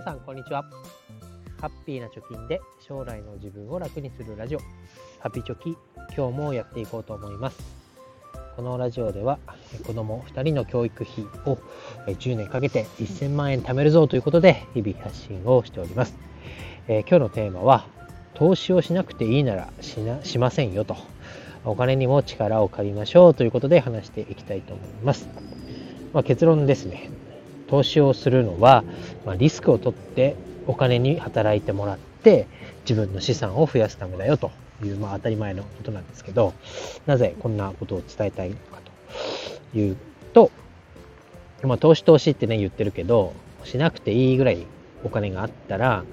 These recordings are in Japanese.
皆さんこんにちは。ハッピーな貯金で将来の自分を楽にするラジオ。ハピチョキ今日もやっていこうと思います。このラジオでは子供2人の教育費を10年かけて1000万円貯めるぞということで日々発信をしております、えー、今日のテーマは投資をしなくていいならしなしませんよと。お金にも力を借りましょうということで話していきたいと思います、まあ、結論ですね。投資をするのは、まあ、リスクを取ってお金に働いてもらって自分の資産を増やすためだよという、まあ、当たり前のことなんですけどなぜこんなことを伝えたいのかというと、まあ、投資投資ってね言ってるけどしなくていいぐらいお金があったら、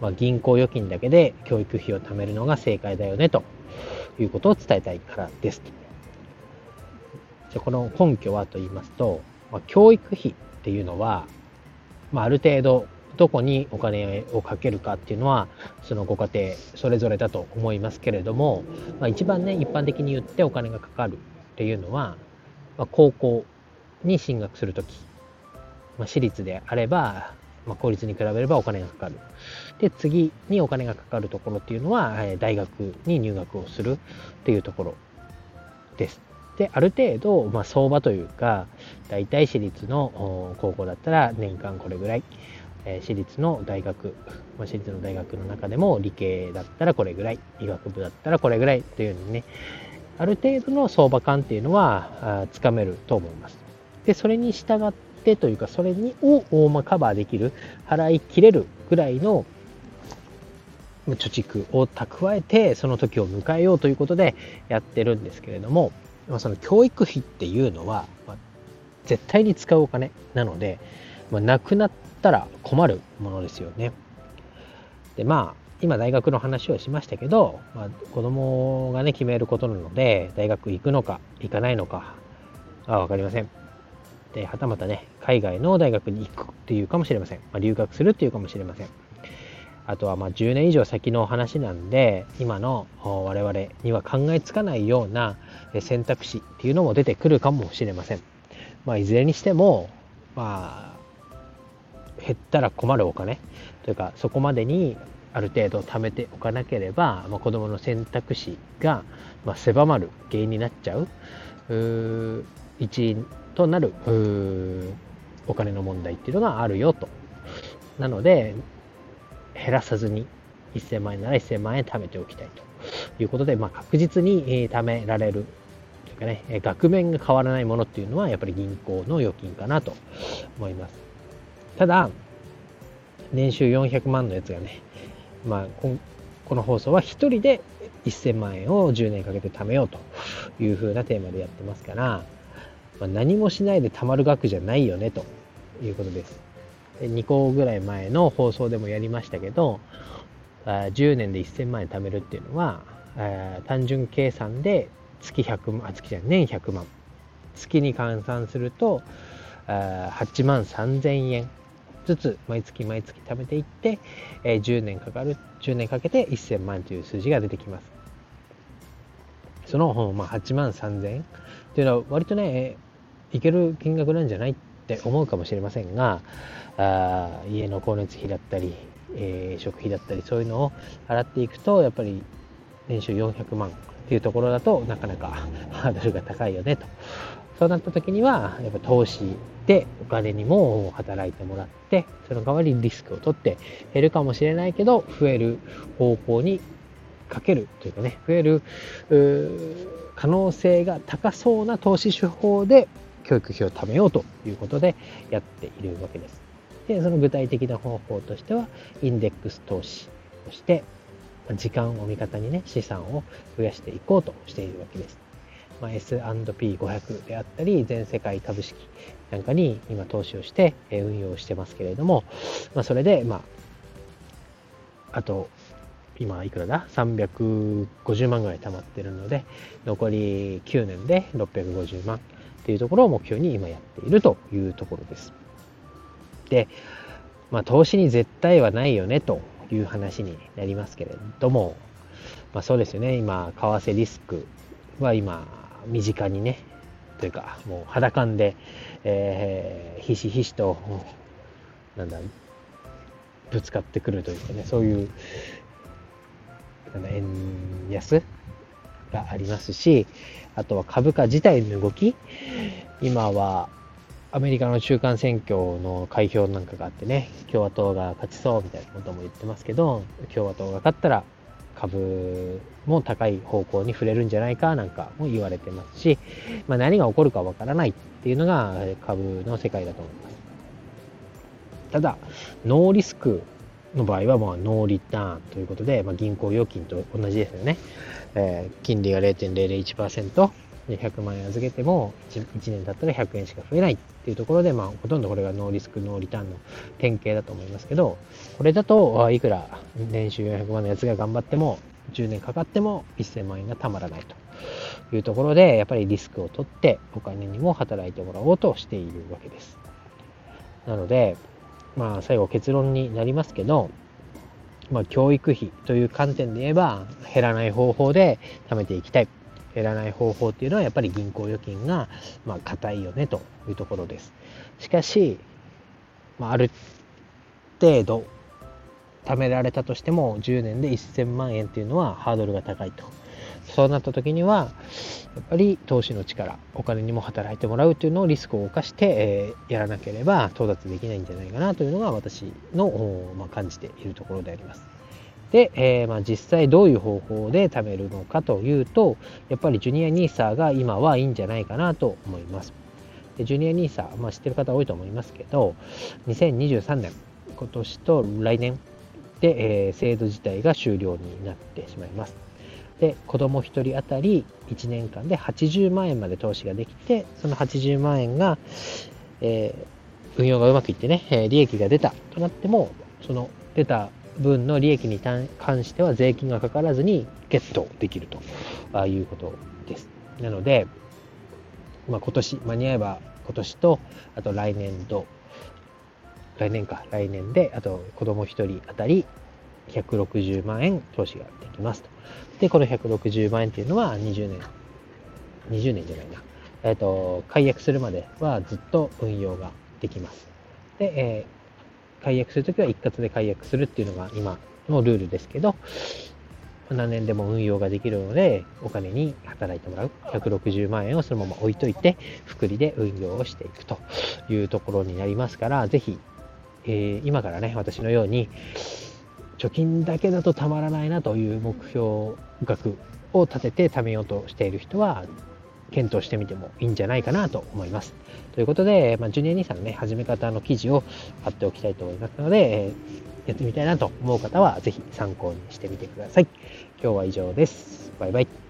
まあ、銀行預金だけで教育費を貯めるのが正解だよねということを伝えたいからです。じゃこの根拠はと言いますと、まあ、教育費っていうのは、まあ、ある程度どこにお金をかけるかっていうのはそのご家庭それぞれだと思いますけれども、まあ、一番ね一般的に言ってお金がかかるっていうのは、まあ、高校に進学する時、まあ、私立であれば、まあ、公立に比べればお金がかかる。で次にお金がかかるところっていうのは大学に入学をするっていうところです。である程度、まあ、相場というか大体私立の高校だったら年間これぐらい、えー、私立の大学、まあ、私立の大学の中でも理系だったらこれぐらい。医学部だったらこれぐらい。というふうにねある程度の相場感っていうのはつかめると思います。でそれに従ってというかそれにを大まカバーできる払い切れるぐらいの貯蓄を蓄えてその時を迎えようということでやってるんですけれどもまあ、その教育費っていうのは、まあ、絶対に使うお金なので、まあ、なくなったら困るものですよね。でまあ今大学の話をしましたけど、まあ、子供がね決めることなので大学行くのか行かないのかは分かりません。ではたまたね海外の大学に行くっていうかもしれません。まあ、留学するっていうかもしれません。あとはま10年以上先の話なんで今の我々には考えつかないような選択肢っていうのも出てくるかもしれません。まあ、いずれにしても、まあ、減ったら困るお金というかそこまでにある程度貯めておかなければ、まあ、子どもの選択肢が、ま、狭まる原因になっちゃう一因となるお金の問題っていうのがあるよと。なので減らさずに1000万円なら1000万円貯めておきたいということで、まあ、確実に貯められるというかね、え額面が変わらないものっていうのはやっぱり銀行の預金かなと思います。ただ、年収400万のやつがね、まあ、この放送は1人で1000万円を10年かけて貯めようという風なテーマでやってますから、まあ、何もしないで貯まる額じゃないよねということです。2個ぐらい前の放送でもやりましたけど、10年で1000万円貯めるっていうのは、単純計算で月100万、あ、月じゃ年100万。月に換算すると、8万3000円ずつ毎月毎月貯めていって、10年かかる、10年かけて1000万という数字が出てきます。その、まあ、8万3000円っていうのは割とね、いける金額なんじゃないって思うかもしれませんが、あ家の光熱費だったり、えー、食費だったりそういうのを払っていくとやっぱり年収400万っていうところだとなかなかハードルが高いよねと。そうなった時にはやっぱ投資でお金にも働いてもらってその代わりにリスクを取って減るかもしれないけど増える方向にかけるというかね増える可能性が高そうな投資手法で教育費を貯めようということでやっているわけです。で、その具体的な方法としては、インデックス投資として、時間を味方にね、資産を増やしていこうとしているわけです。まあ、S&P500 であったり、全世界株式なんかに今投資をして運用してますけれども、まあ、それで、まあ、あと、今いくらだ ?350 万ぐらい貯まってるので、残り9年で650万っていうところを目標に今やっているというところです。で、まあ、投資に絶対はないよねという話になりますけれども、まあ、そうですよね今為替リスクは今身近にねというかもう肌感で、えー、ひしひしとなんだぶつかってくるというかね、そういう、円安がありますし、あとは株価自体の動き、今はアメリカの中間選挙の開票なんかがあってね、共和党が勝ちそうみたいなことも言ってますけど、共和党が勝ったら株も高い方向に触れるんじゃないかなんかも言われてますし、まあ、何が起こるかわからないっていうのが株の世界だと思います。ただ、ノーリスクの場合は、まあ、ノーリターンということで、まあ、銀行預金と同じですよね。えー、金利が0.001%、で100万円預けても 1, 1年経ったら100円しか増えないっていうところで、まあ、ほとんどこれがノーリスク、ノーリターンの典型だと思いますけど、これだと、いくら年収400万のやつが頑張っても、10年かかっても1000万円がたまらないというところで、やっぱりリスクを取ってお金にも働いてもらおうとしているわけです。なので、まあ、最後結論になりますけど、まあ、教育費という観点で言えば、減らない方法で貯めていきたい。減らない方法っていうのは、やっぱり銀行預金が、まあ、硬いよね、というところです。しかし、まあ、ある程度、貯められたとしても、10年で1000万円っていうのはハードルが高いと。そうなった時には、やっぱり投資の力、お金にも働いてもらうというのをリスクを冒して、えー、やらなければ到達できないんじゃないかなというのが私の、まあ、感じているところであります。で、えー、まあ、実際どういう方法で貯めるのかというと、やっぱりジュニア NISA が今はいいんじゃないかなと思います。でジュニア NISA、まあ、知ってる方多いと思いますけど、2023年、今年と来年で、えー、制度自体が終了になってしまいます。で子供1人当たり1年間で80万円まで投資ができてその80万円が、えー、運用がうまくいってね、え利益が出たとなってもその出た分の利益に関しては税金がかからずにゲットできるということです。なので、まあ、今年間に合えば今年とあと来年度来年か来年であと子供1人当たり160万円投資ができますと。で、この160万円っていうのは20年、20年じゃないな。えっ、ー、と、解約するまではずっと運用ができます。で、えー、解約するときは一括で解約するっていうのが今のルールですけど、何年でも運用ができるので、お金に働いてもらう。160万円をそのまま置いといて、福利で運用をしていくというところになりますから、ぜひ、えー、今からね、私のように、貯金だけだとたまらないなという目標額を立てて貯めようとしている人は検討してみてもいいんじゃないかなと思います。ということで、まあ、ジュニア兄さんのね、始め方の記事を貼っておきたいと思いますので、えー、やってみたいなと思う方はぜひ参考にしてみてください。今日は以上です。バイバイ。